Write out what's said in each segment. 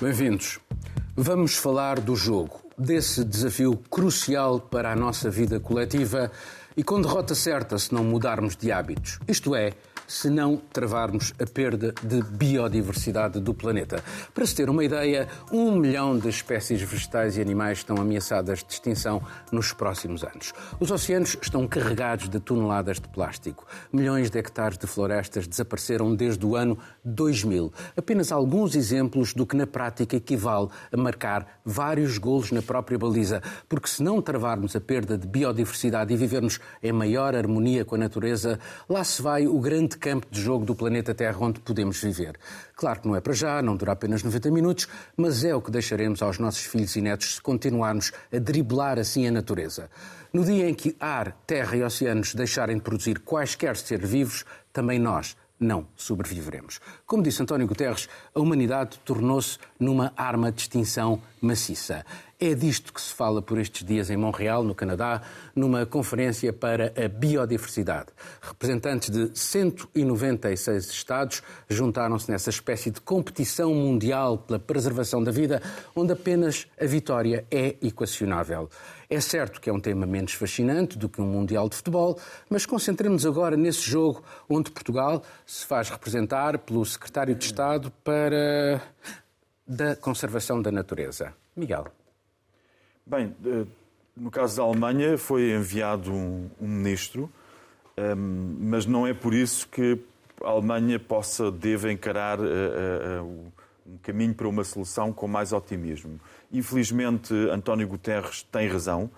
Bem-vindos. Vamos falar do jogo, desse desafio crucial para a nossa vida coletiva e com derrota certa se não mudarmos de hábitos. Isto é, se não travarmos a perda de biodiversidade do planeta. Para se ter uma ideia, um milhão de espécies vegetais e animais estão ameaçadas de extinção nos próximos anos. Os oceanos estão carregados de toneladas de plástico. Milhões de hectares de florestas desapareceram desde o ano 2000. Apenas alguns exemplos do que na prática equivale a marcar vários golos na própria baliza, porque se não travarmos a perda de biodiversidade e vivermos em maior harmonia com a natureza, lá se vai o grande campo de jogo do planeta Terra onde podemos viver. Claro que não é para já, não dura apenas 90 minutos, mas é o que deixaremos aos nossos filhos e netos se continuarmos a driblar assim a natureza. No dia em que ar, terra e oceanos deixarem de produzir quaisquer seres vivos, também nós não sobreviveremos. Como disse António Guterres, a humanidade tornou-se numa arma de extinção maciça. É disto que se fala por estes dias em Montreal, no Canadá, numa conferência para a biodiversidade. Representantes de 196 Estados juntaram-se nessa espécie de competição mundial pela preservação da vida, onde apenas a vitória é equacionável. É certo que é um tema menos fascinante do que um Mundial de Futebol, mas concentremos agora nesse jogo onde Portugal se faz representar pelo Secretário de Estado para da Conservação da Natureza. Miguel. Bem, eh, no caso da Alemanha foi enviado um, um ministro, um, ehm, mas não é por isso que a Alemanha possa, deve encarar uh, uh, uh, um caminho para uma solução com mais otimismo. Infelizmente, António Guterres tem razão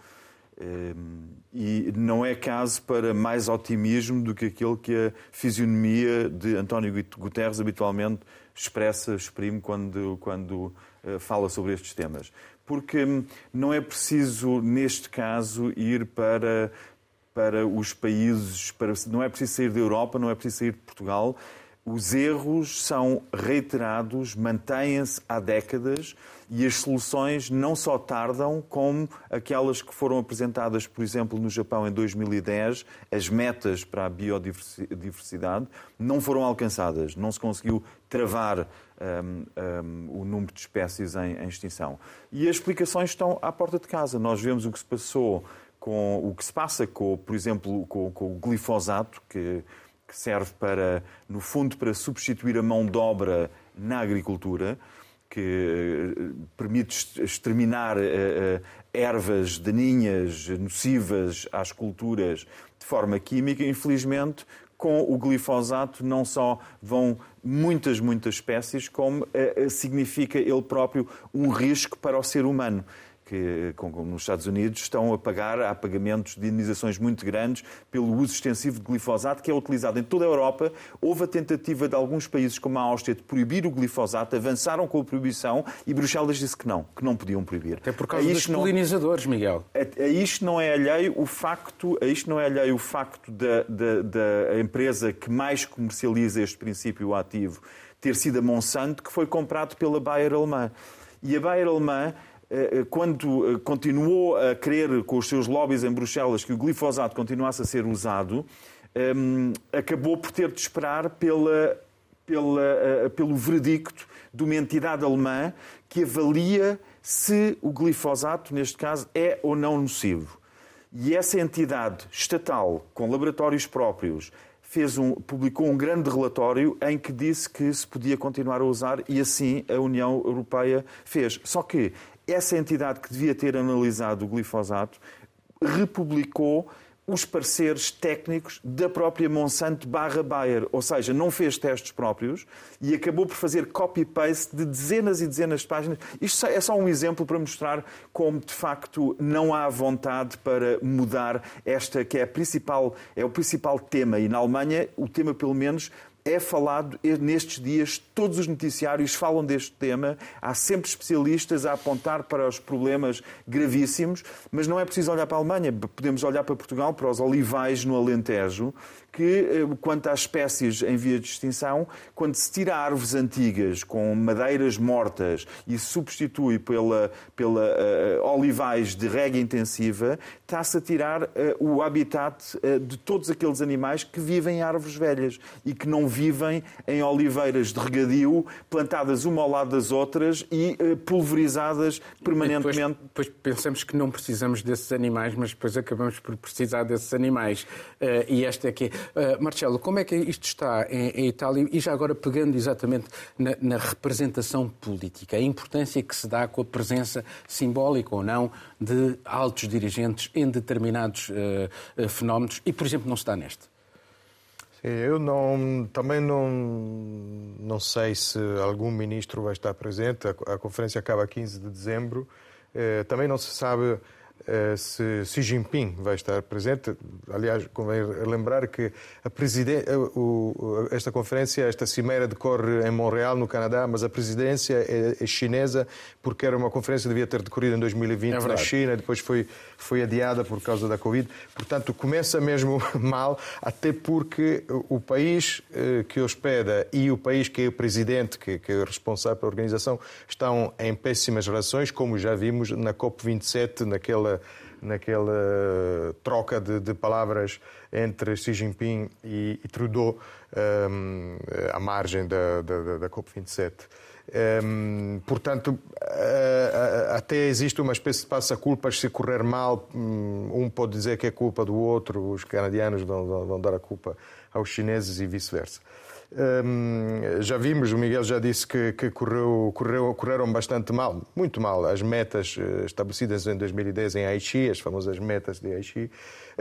ehm, e não é caso para mais otimismo do que aquele que a fisionomia de António Guterres habitualmente expressa, exprime quando, quando fala sobre estes temas porque não é preciso, neste caso, ir para, para os países, para, não é preciso sair da Europa, não é preciso sair de Portugal. Os erros são reiterados, mantêm-se há décadas e as soluções não só tardam, como aquelas que foram apresentadas, por exemplo, no Japão em 2010, as metas para a biodiversidade não foram alcançadas, não se conseguiu travar um, um, o número de espécies em, em, extinção. E as explicações estão à porta de casa. Nós vemos o que se passou com o que se passa com, por exemplo, com, com o glifosato, que, que serve para, no fundo, para substituir a mão de obra na agricultura que eh, permite exterminar uh, uh, ervas daninhas, nocivas às culturas de forma química. Infelizmente, com o glifosato não só vão muitas, muitas espécies, como uh, significa ele próprio um risco para o ser humano que como nos Estados Unidos estão a pagar, há pagamentos de indenizações muito grandes pelo uso extensivo de glifosato, que é utilizado em toda a Europa. Houve a tentativa de alguns países, como a Áustria, de proibir o glifosato, avançaram com a proibição e Bruxelas disse que não, que não podiam proibir. É por causa dos polinizadores, não... Miguel. A, a, isto não é alheio o facto, a isto não é alheio o facto da, da, da empresa que mais comercializa este princípio ativo ter sido a Monsanto, que foi comprado pela Bayer alemã. E a Bayer alemã quando eh, continuou a querer, com os seus lobbies em Bruxelas, que o glifosato continuasse a ser usado, ehm, acabou por ter de esperar pela, pela, pelo veredicto de uma entidade alemã que avalia se o glifosato, neste caso, é ou não nocivo. E essa entidade estatal, com laboratórios próprios, fez um, publicou um grande relatório em que disse que se podia continuar a usar e assim a União Europeia fez. Só que essa entidade que devia ter analisado o glifosato republicou os pareceres técnicos da própria Monsanto barra Bayer, ou seja, não fez testes próprios e acabou por fazer copy-paste de dezenas e dezenas de páginas. Isto é só um exemplo para mostrar como, de facto, não há vontade para mudar esta que é, a principal, é o principal tema. E na Alemanha, o tema, pelo menos, é falado nestes dias, todos os noticiários falam deste tema, há sempre especialistas a apontar para os problemas gravíssimos, mas não é preciso olhar para a Alemanha, podemos olhar para Portugal, para os olivais no Alentejo, que, eh, quanto às espécies em via de extinção, quando se tira árvores antigas com madeiras mortas e substitui pela, pela uh, olivais de rega intensiva, está-se a tirar uh, o habitat uh, de todos aqueles animais que vivem em árvores velhas e que não vivem vivem em oliveiras de regadio, plantadas uma ao lado das outras e uh, pulverizadas permanentemente. Depois, pensamos que não precisamos desses animais, mas depois acabamos por precisar desses animais. Uh, e esta é que é. Uh, Marcelo, como é que isto está em, em Itália? E já agora pegando exatamente na, na representação política, a importância que se dá com a presença simbólica ou não de altos dirigentes em determinados uh, fenómenos e, por exemplo, não se dá neste? Eu não, também não, não sei se algum ministro vai estar presente. A, a conferência acaba 15 de dezembro. Eh, também não se sabe se Xi Jinping vai estar presente. Aliás, convém lembrar que a esta conferência, esta cimeira decorre em Montreal, no Canadá, mas a presidência é, é chinesa porque era uma conferência que devia ter decorrido em 2020 é na China, depois foi, foi adiada por causa da Covid. Portanto, começa mesmo mal, até porque o país eh, que hospeda e o país que é o presidente, que, que é responsável pela organização, estão em péssimas relações, como já vimos na COP27, naquela naquela, naquela troca de, de palavras entre Xi Jinping e, e Trudeau um, à margem da, da, da COP27. Um, portanto, até existe uma espécie de passa-culpas. Se correr mal, hum, um pode dizer que é culpa do outro, os canadianos vão, vão dar a culpa aos chineses e vice-versa. Já vimos, o Miguel já disse que, que correu, correu, correram bastante mal, muito mal, as metas eh, estabelecidas em 2010 em Aichi, as famosas metas de Aichi.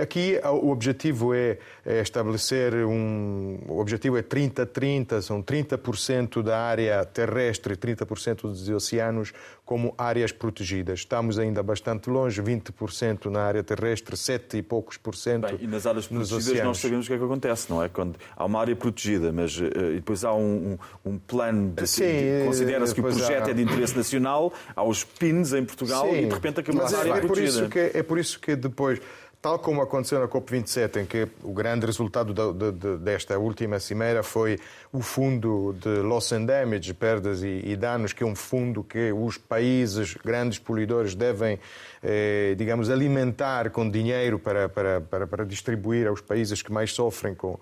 Aqui o objetivo é, é estabelecer um. O objetivo é 30-30, são 30% da área terrestre e 30% dos oceanos como áreas protegidas. Estamos ainda bastante longe, 20% na área terrestre, 7 e poucos por cento. Bem, e nas áreas protegidas nós sabemos o que é que acontece, não é? Quando há uma área protegida, mas uh, depois há um, um, um plano de. Sim, de, considera-se que o projeto há... é de interesse nacional, há os PINs em Portugal Sim, e de repente acabou a área é, protegida. Por isso que, é por isso que depois Tal como aconteceu na COP27, em que o grande resultado de, de, desta última cimeira foi o fundo de loss and damage, perdas e, e danos, que é um fundo que os países grandes poluidores devem, eh, digamos, alimentar com dinheiro para, para, para, para distribuir aos países que mais sofrem com,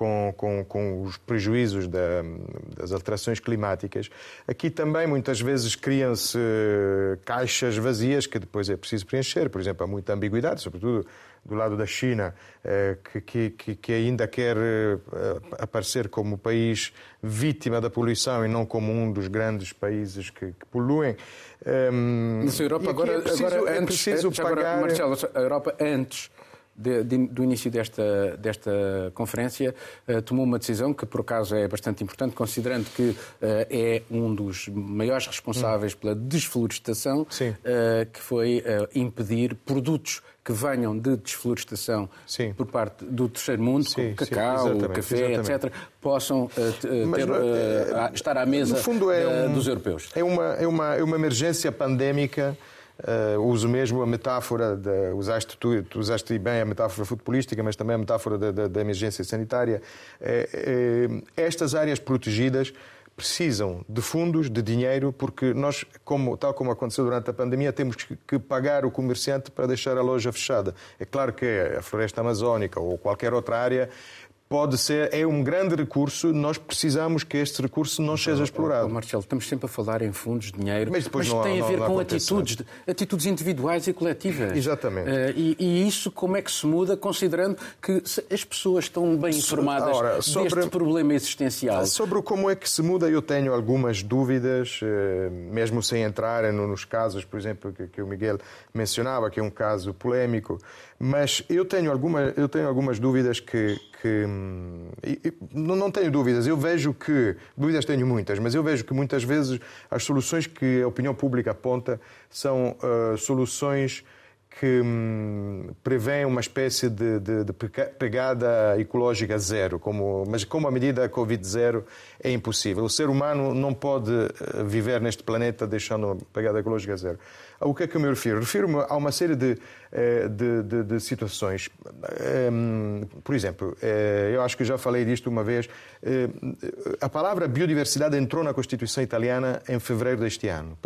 com, com, com os prejuízos da, das alterações climáticas. Aqui também muitas vezes criam-se caixas vazias que depois é preciso preencher. Por exemplo, há muita ambiguidade, sobretudo do lado da China, eh, que, que, que ainda quer eh, aparecer como país vítima da poluição e não como um dos grandes países que, que poluem. Mas a Europa agora, é preciso, agora é preciso antes, pagar... Agora, Marcelo, a Europa antes de, de, do início desta, desta conferência, uh, tomou uma decisão que, por acaso, é bastante importante, considerando que uh, é um dos maiores responsáveis hum. pela desflorestação, uh, que foi impedir produtos que venham de desflorestação sim. por parte do terceiro mundo, sim, como cacau, sim, café, exatamente. etc., possam uh, ter, uh, estar à mesa é um, dos europeus. É uma, é, uma, é uma emergência pandémica Uh, uso mesmo a metáfora, de, usaste, tu, tu usaste bem a metáfora futebolística, mas também a metáfora da, da, da emergência sanitária. Uh, uh, estas áreas protegidas precisam de fundos, de dinheiro, porque nós, como, tal como aconteceu durante a pandemia, temos que pagar o comerciante para deixar a loja fechada. É claro que a floresta amazónica ou qualquer outra área pode ser, é um grande recurso, nós precisamos que este recurso não seja explorado. Marcelo, estamos sempre a falar em fundos, dinheiro, mas, depois mas não, tem a ver não, com atitudes, atitudes individuais e coletivas. Exatamente. Uh, e, e, isso como é que se muda, considerando que as pessoas estão bem informadas Ora, sobre, deste problema existencial? Sobre como é que se muda, eu tenho algumas dúvidas, uh, mesmo sem entrar nos casos, por exemplo, que, que o Miguel mencionava, que é um caso polémico, mas eu tenho, alguma, eu tenho algumas dúvidas que, que não tenho dúvidas, eu vejo que, dúvidas tenho muitas, mas eu vejo que muitas vezes as soluções que a opinião pública aponta são uh, soluções que hum, uma espécie de, de, de, pegada ecológica zero, como, mas como a medida Covid zero é impossível. O ser humano não pode eh, viver neste planeta deixando uma pegada ecológica zero. O que é que eu me refiro? Refiro-me a uma série de, eh, de, de, de situações. Ehm, por exemplo, eh, eu acho que já falei disto uma vez. A palavra biodiversidade entrou na Constituição italiana em fevereiro deste ano.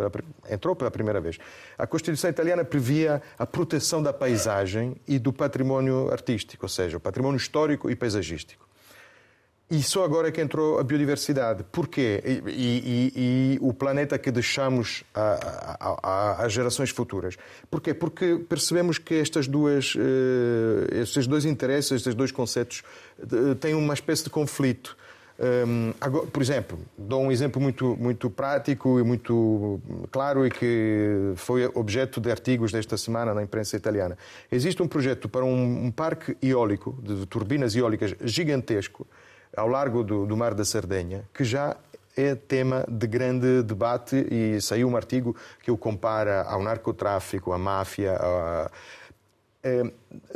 Entrou pela primeira vez. A Constituição italiana previa a proteção da paisagem e do património artístico, ou seja, o património histórico e paisagístico. E só agora é que entrou a biodiversidade. Porquê? E, e, e, o planeta que deixamos às gerações futuras. Porquê? Porque percebemos que estas duas, uh, estes dois interesses, estes dois conceitos, têm uma espécie de conflito. Um, agora, por exemplo, dou um exemplo muito, muito prático e muito claro e que foi objeto de artigos desta semana na imprensa italiana. Existe um projeto para um, um parque eólico, de turbinas eólicas gigantesco, ao largo do, do Mar da Sardenha, que já é tema de grande debate e saiu um artigo que o compara ao narcotráfico, à máfia, a eh,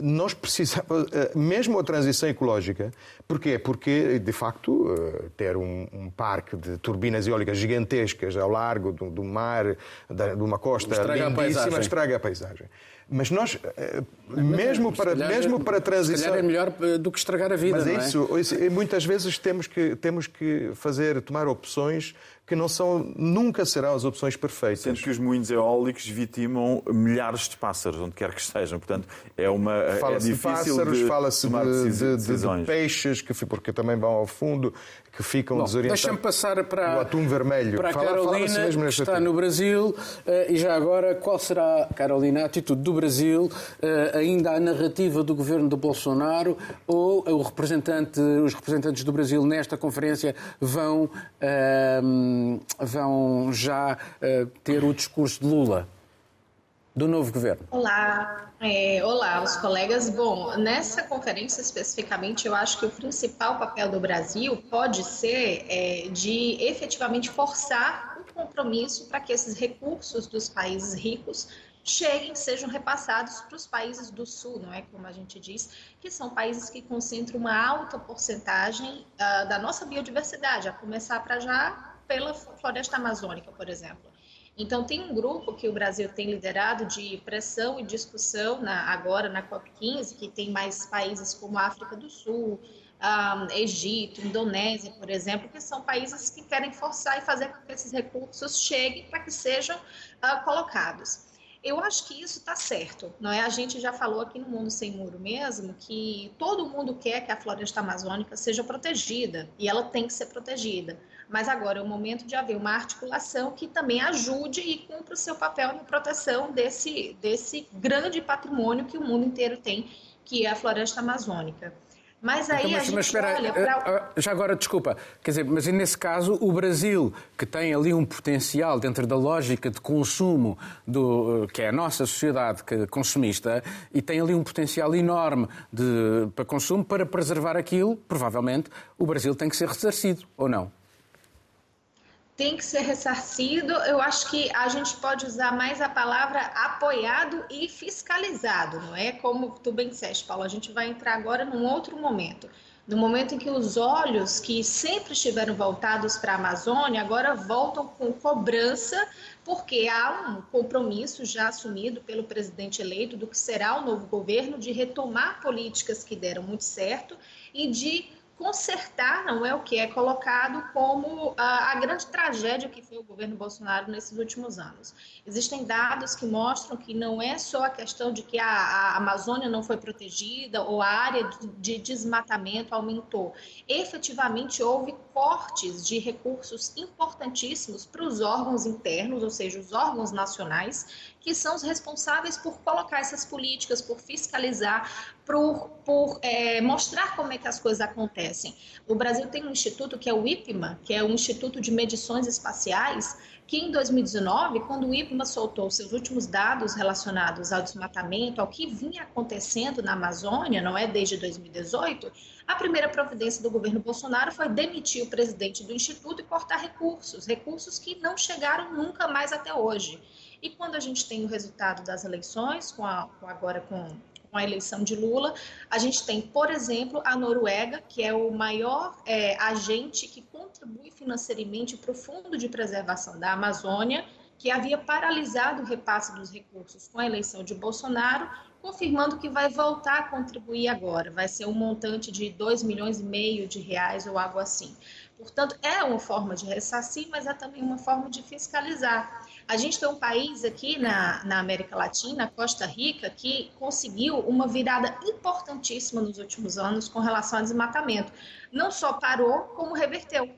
nós precisamos, eh, mesmo a transição ecológica, porquê? Porque, de facto, eh, ter um, um parque de turbinas eólicas gigantescas ao largo do, do mar, de uma costa estraga lindíssima, a estraga a paisagem. Mas nós, mesmo, para, calhar, mesmo para a transição... Se calhar é melhor do que estragar a vida, Mas é, é isso, é? muitas vezes temos que, temos que fazer, tomar opções que não são, nunca serão as opções perfeitas. Sendo que os moinhos eólicos vitimam milhares de pássaros, onde quer que estejam. Portanto, é uma é difícil de pássaros, fala-se de, de, de, de, peixes, que, porque também vão ao fundo, que ficam Bom, desorientados. Deixa-me passar para, o atum vermelho. para a fala, Carolina, mesmo que está no Brasil. Eh, e já agora, qual será, Carolina, a atitude do Brasil? Eh, ainda a narrativa do governo de Bolsonaro ou o representante, os representantes do Brasil nesta conferência vão... Vão já uh, ter o discurso de Lula? do novo governo? Olá, é, olá, os colegas. Bom, nessa conferência especificamente, eu acho que o principal papel do Brasil pode ser é, de efetivamente forçar um compromisso para que esses recursos dos países ricos cheguem, sejam repassados para os países do Sul, não é como a gente diz, que são países que concentram uma alta porcentagem uh, da nossa biodiversidade, a começar para já pela floresta amazônica, por exemplo. Então, tem um grupo que o Brasil tem liderado de pressão e discussão na, agora na COP15, que tem mais países como África do Sul, um, Egito, Indonésia, por exemplo, que são países que querem forçar e fazer com que esses recursos cheguem para que sejam uh, colocados. Eu acho que isso está certo, não é? A gente já falou aqui no Mundo Sem Muro mesmo que todo mundo quer que a floresta amazônica seja protegida e ela tem que ser protegida. Mas agora é o momento de haver uma articulação que também ajude e cumpra o seu papel na proteção desse, desse grande patrimônio que o mundo inteiro tem, que é a floresta amazônica. Mas aí então, mas, a gente mas espera, olha para... Já agora, desculpa, quer dizer, mas nesse caso o Brasil, que tem ali um potencial dentro da lógica de consumo do, que é a nossa sociedade que, consumista, e tem ali um potencial enorme de, para consumo, para preservar aquilo, provavelmente o Brasil tem que ser ressarcido, ou não? Tem que ser ressarcido. Eu acho que a gente pode usar mais a palavra apoiado e fiscalizado, não é? Como tu bem disseste, Paulo, a gente vai entrar agora num outro momento. No momento em que os olhos que sempre estiveram voltados para a Amazônia agora voltam com cobrança, porque há um compromisso já assumido pelo presidente eleito do que será o novo governo de retomar políticas que deram muito certo e de consertar não é o que é colocado como a, a, grande tragédia que foi o governo Bolsonaro nesses últimos anos. Existem dados que mostram que não é só a questão de que a, a Amazônia não foi protegida ou a área de, de desmatamento aumentou. Efetivamente houve cortes de recursos importantíssimos para os órgãos internos, ou seja, os órgãos nacionais, que são os responsáveis por colocar essas políticas, por fiscalizar, por, por é, mostrar como é que as coisas acontecem. O Brasil tem um instituto que é o IPMA, que é o Instituto de Medições Espaciais, que em 2019, quando o IPMA soltou seus últimos dados relacionados ao desmatamento, ao que vinha acontecendo na Amazônia, não é desde 2018, a primeira providência do governo Bolsonaro foi demitir o presidente do instituto e cortar recursos, recursos que não chegaram nunca mais até hoje. E quando a gente tem o resultado das eleições, com a, com agora com, com a eleição de Lula, a gente tem, por exemplo, a Noruega, que é o maior é, agente que contribui financeiramente para o Fundo de Preservação da Amazônia, que havia paralisado o repasse dos recursos com a eleição de Bolsonaro, confirmando que vai voltar a contribuir agora. Vai ser um montante de 2 milhões e meio de reais ou algo assim. Portanto, é uma forma de ressarcir, mas é também uma forma de fiscalizar. A gente tem um país aqui na, na América Latina, Costa Rica, que conseguiu uma virada importantíssima nos últimos anos com relação ao desmatamento. Não só parou, como reverteu.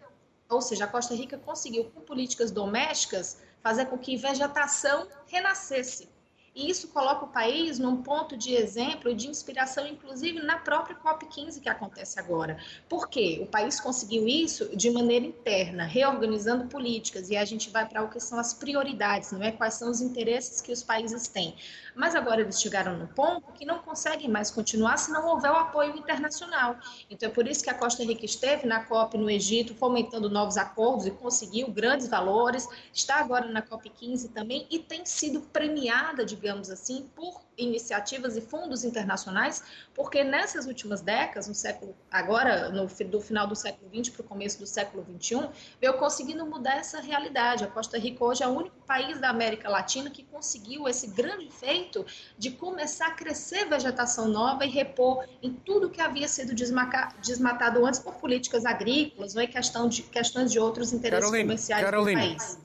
Ou seja, a Costa Rica conseguiu, com políticas domésticas, fazer com que vegetação renascesse. E isso coloca o país num ponto de exemplo e de inspiração, inclusive na própria COP15 que acontece agora. Por quê? O país conseguiu isso de maneira interna, reorganizando políticas, e a gente vai para o que são as prioridades, não é? Quais são os interesses que os países têm. Mas agora eles chegaram no ponto que não conseguem mais continuar se não houver o apoio internacional. Então é por isso que a Costa Rica esteve na COP no Egito, fomentando novos acordos e conseguiu grandes valores, está agora na COP 15 também e tem sido premiada, digamos assim, por iniciativas e fundos internacionais, porque nessas últimas décadas, no século, agora no do final do século XX para o começo do século XXI, veio conseguindo mudar essa realidade. A Costa Rica hoje é o único país da América Latina que conseguiu esse grande feito de começar a crescer vegetação nova e repor em tudo que havia sido desmatado antes por políticas agrícolas ou em questão de, questões de outros interesses Caroline, comerciais Caroline, do país.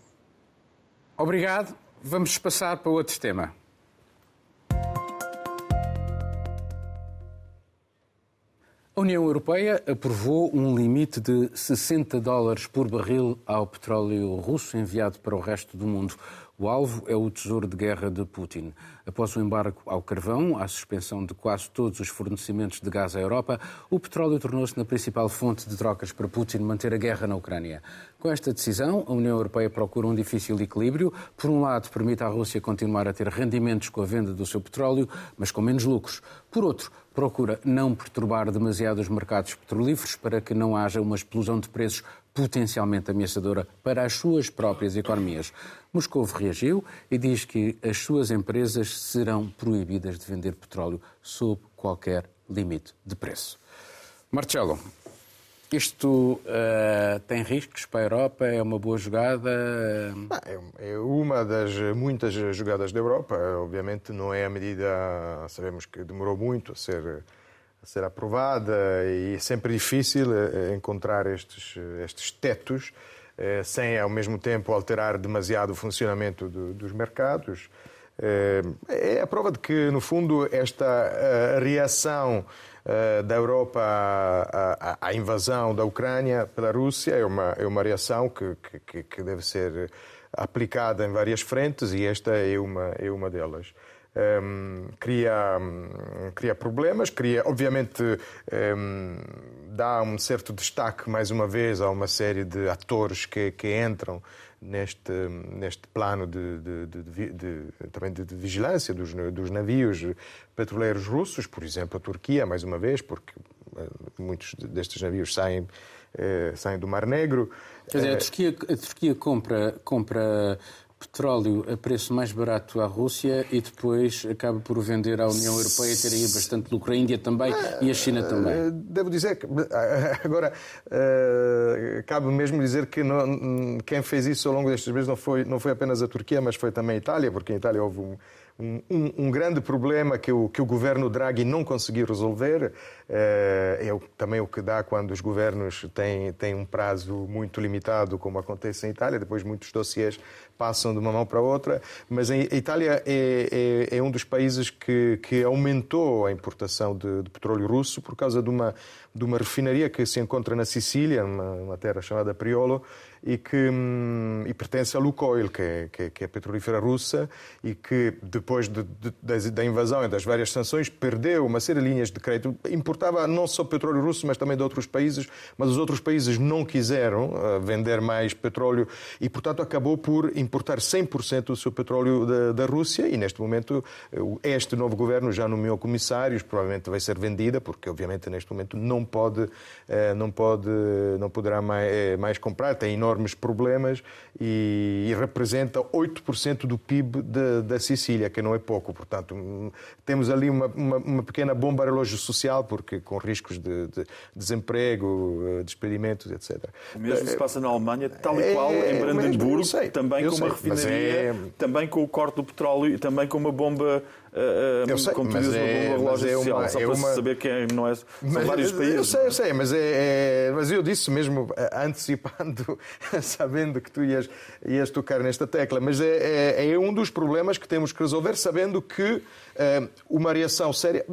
Obrigado. Vamos passar para outro tema. A União Europeia aprovou um limite de 60 dólares por barril ao petróleo russo enviado para o resto do mundo. O alvo é o tesouro de guerra de Putin. Após o embargo ao carvão, a suspensão de quase todos os fornecimentos de gás à Europa, o petróleo tornou-se na principal fonte de trocas para Putin manter a guerra na Ucrânia. Com esta decisão, a União Europeia procura um difícil equilíbrio. Por um lado, permite à Rússia continuar a ter rendimentos com a venda do seu petróleo, mas com menos lucros. Por outro, procura não perturbar demasiado os mercados petrolíferos para que não haja uma explosão de preços potencialmente ameaçadora para as suas próprias economias. Moscou reagiu e diz que as suas empresas serão proibidas de vender petróleo sob qualquer limite de preço. Marcelo, isto uh, tem riscos para a Europa? É uma boa jogada? É, é uma das muitas jogadas da Europa. Obviamente não é a medida, sabemos que demorou muito a ser ser aprovada e é sempre difícil eh, encontrar estes, estes tetos eh, sem, ao mesmo tempo, alterar demasiado o funcionamento do, dos mercados. Eh, é a prova de que, no fundo, esta reação da Europa à, invasão da Ucrânia pela Rússia é uma, é uma reação que, que, que deve ser aplicada em várias frentes e esta é uma, é uma delas um, cria, um, cria problemas, cria, obviamente, um, dá um certo destaque, mais uma vez, a uma série de atores que, que entram neste, neste plano de, de, de, de também de, vigilância dos, dos navios petroleiros russos, por exemplo, a Turquia, mais uma vez, porque eh, muitos destes navios saem, eh, saem do Mar Negro. Quer dizer, a eh, Turquia, a Turquia compra, compra petróleo a preço mais barato à Rússia e depois acaba por vender à União Europeia e ter aí bastante lucro. A Índia também e a China também. Eh, devo dizer que, agora, uh, cabe mesmo dizer que não, quem fez isso ao longo destes meses não foi, não foi apenas a Turquia, mas foi também a Itália, porque em Itália houve um, um, um, grande problema que o, que o governo Draghi não conseguiu resolver. É, é também o que dá quando os governos têm, têm um prazo muito limitado, como acontece em Itália, depois muitos dossiês passam de uma mão para outra. Mas a Itália é, é, é um dos países que, que aumentou a importação de, de petróleo russo por causa de uma, de uma refinaria que se encontra na Sicília, uma, uma terra chamada Priolo, e que hum, e pertence à Lukoil, que é, que, é, que é a petrolífera russa, e que depois de, de, da invasão e das várias sanções perdeu uma série de linhas de crédito. Importava não só petróleo russo, mas também de outros países, mas os outros países não quiseram uh, vender mais petróleo e, portanto, acabou por importar 100% do seu petróleo da, da, Rússia e, neste momento, este novo governo já nomeou comissários, provavelmente vai ser vendida, porque, obviamente, neste momento não pode, uh, não pode, não poderá mais, eh, mais comprar, tem enorme enormes problemas e, e representa 8% do PIB de, da Sicília, que não é pouco. Portanto, temos ali uma, uma, uma pequena bomba relógio social, porque com riscos de, de desemprego, eh, despedimentos, etc. O mesmo se passa na Alemanha, tal e é, qual em Brandenburgo, também com sei, uma refinaria, é... também com o corte do petróleo e também com uma bomba uh, sei, como tu dizes, é, no relógio é social, uma, só é para uma... saber quem não é. São mas, vários países. Eu sei, eu sei, mas, é, é, mas eu disse mesmo antecipando, sabendo que tu ias, ias tocar nesta tecla, mas é, é, é um dos problemas que temos que resolver, sabendo que uma reação séria.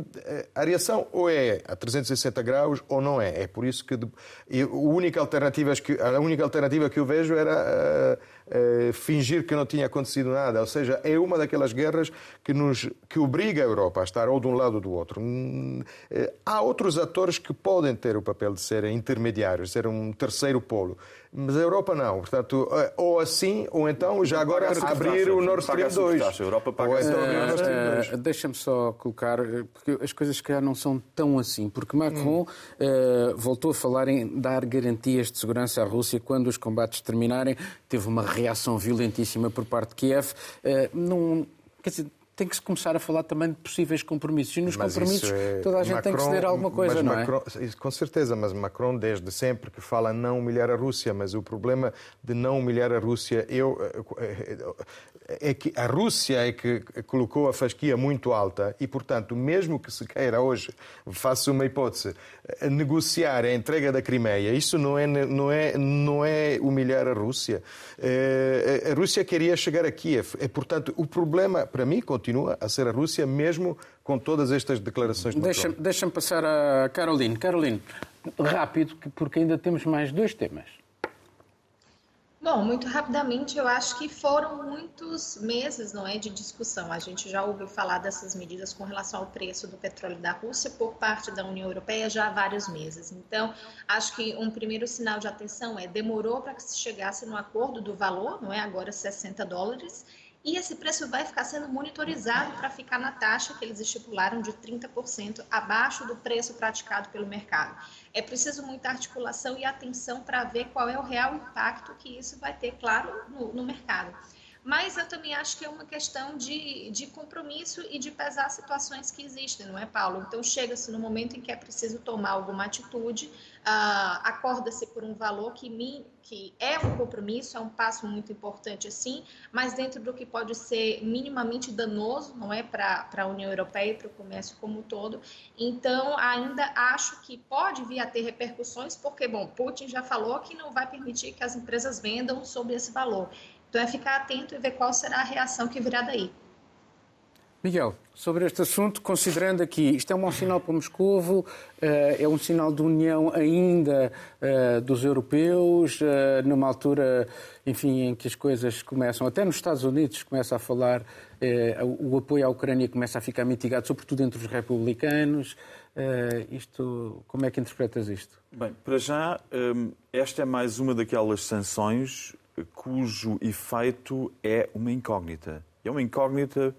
A reação ou é a 360 graus ou não é. É por isso que a única alternativa que, a única alternativa que eu vejo era uh, uh, fingir que não tinha acontecido nada. Ou seja, é uma daquelas guerras que, nos, que obriga a Europa a estar ou de um lado ou do outro. Hum, há outros atores que podem ter o papel de serem intermediários, ser um terceiro polo. Mas a Europa não. Portanto, ou assim, ou então já agora abrir o Nord Stream 2. A Europa paga então uh, Deixa-me só colocar, porque as coisas que não são tão assim. Porque Macron hum. uh, voltou a falar em dar garantias de segurança à Rússia quando os combates terminarem. Teve uma reação violentíssima por parte de Kiev. Uh, não, quer dizer, tem que se começar a falar também de possíveis compromissos. E nos mas compromissos é... toda a gente Macron, tem que ceder alguma coisa, não é? Macron, é? Com certeza, mas Macron desde sempre que fala não humilhar a Rússia, mas o problema de não humilhar a Rússia, eu, é que a Rússia é que colocou a fasquia muito alta e, portanto, mesmo que se queira hoje, faço uma hipótese, negociar a entrega da Crimeia, isso não é, não é, não é humilhar a Rússia. Eh, a Rússia queria chegar a Kiev. E, portanto, o problema, para mim, continua a ser a Rússia, mesmo com todas estas declarações de Deixa-me deixa passar a Caroline. Caroline, rápido, porque ainda temos mais dois temas. Bom, muito rapidamente, eu acho que foram muitos meses, não é, de discussão. A gente já ouviu falar dessas medidas com relação ao preço do petróleo da Rússia por parte da União Europeia já há vários meses. Então, acho que um primeiro sinal de atenção é demorou para que se chegasse no acordo do valor, não é agora 60 dólares, e esse preço vai ficar sendo monitorizado para ficar na taxa que eles estipularam de 30% abaixo do preço praticado pelo mercado. É preciso muita articulação e atenção para ver qual é o real impacto que isso vai ter, claro, no, no mercado mas eu também acho que é uma questão de, de compromisso e de pesar situações que existem, não é, Paulo? Então, chega-se no momento em que é preciso tomar alguma atitude, uh, acorda-se por um valor que, me, que é um compromisso, é um passo muito importante, assim, mas dentro do que pode ser minimamente danoso, não é, para a União Europeia e para o comércio como um todo. Então, ainda acho que pode vir a ter repercussões, porque, bom, Putin já falou que não vai permitir que as empresas vendam sob esse valor. Então é ficar atento e ver qual será a reação que virá daí. Miguel, sobre este assunto, considerando aqui, isto é um mau sinal para Moscovo, eh, é um sinal de união ainda eh, dos europeus, eh, numa altura, enfim, em que as coisas começam, até nos Estados Unidos, começa a falar, o apoio à Ucrânia começa a ficar mitigado, sobretudo entre os republicanos. Isto, como é que interpretas isto? Bem, para já, esta é mais uma daquelas sanções cujo efeito é uma incógnita. É uma incógnita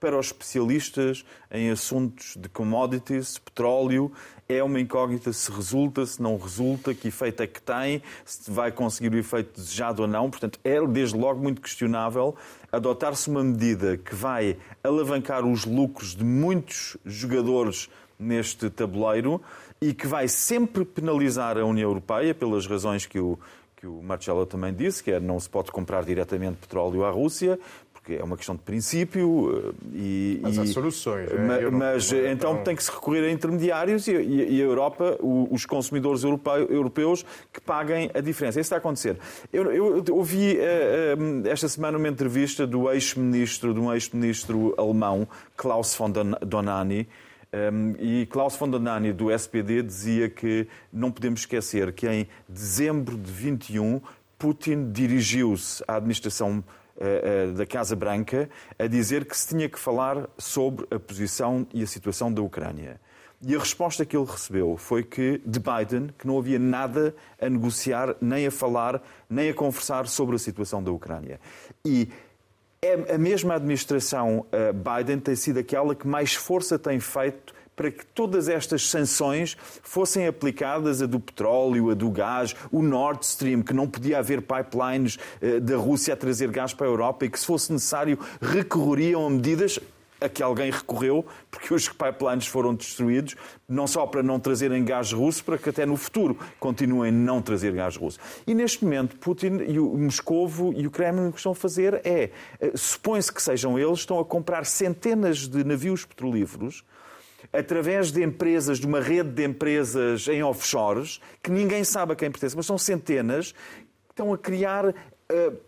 para os especialistas em assuntos de commodities, petróleo, é uma incógnita se resulta, se não resulta, que efeito é que tem, se vai conseguir o efeito desejado ou não. Portanto, é desde logo muito questionável adotar-se uma medida que vai alavancar os lucros de muitos jogadores neste tabuleiro e que vai sempre penalizar a União Europeia pelas razões que o que o Marcelo também disse, que é não se pode comprar diretamente petróleo à Rússia, porque é uma questão de princípio. Eh, e, mas há soluções. Mas, mas não, então não... tem que se recorrer a intermediários e, e a Europa, os consumidores europeus, que paguem a diferença. Isso está a acontecer. Eu, eu ouvi uh, esta semana uma entrevista do ex-ministro, de um ex-ministro alemão, Klaus von Donani, um, e Klaus von der Nani, do SPD, dizia que não podemos esquecer que em dezembro de 21 Putin dirigiu-se à administração da Casa Branca a dizer que se tinha que falar sobre a posição e a situação da Ucrânia. E a resposta que ele recebeu foi que, de Biden, que não havia nada a negociar, nem a falar, nem a conversar sobre a situação da Ucrânia. E é a mesma administração eh, Biden tem sido aquela que mais força tem feito para que todas estas sanções fossem aplicadas a do petróleo, a do gás, o Nord Stream, que não podia haver pipelines eh, da Rússia a trazer gás para a Europa e que, se fosse necessário, recorreriam a medidas a que alguém recorreu, porque os pipelines foram destruídos, não só para não trazerem gás russo, para que até no futuro continuem a não trazer gás russo. E neste momento, Putin e o Moscovo e o Kremlin o que estão a fazer é, eh, supõe-se que sejam eles, estão a comprar centenas de navios petrolíferos através de empresas, de uma rede de empresas em offshores, que ninguém sabe a quem pertence, mas são centenas, que estão a criar uh,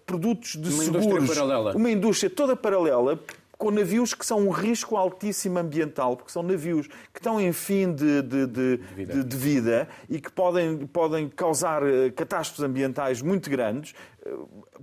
produtos de uma seguros. Indústria paralela. Uma indústria toda paralela com navios que são um risco altíssimo ambiental, porque são navios que estão em fim de, de, de, de, vida. de vida. e que podem, podem causar eh, catástrofes ambientais muito grandes,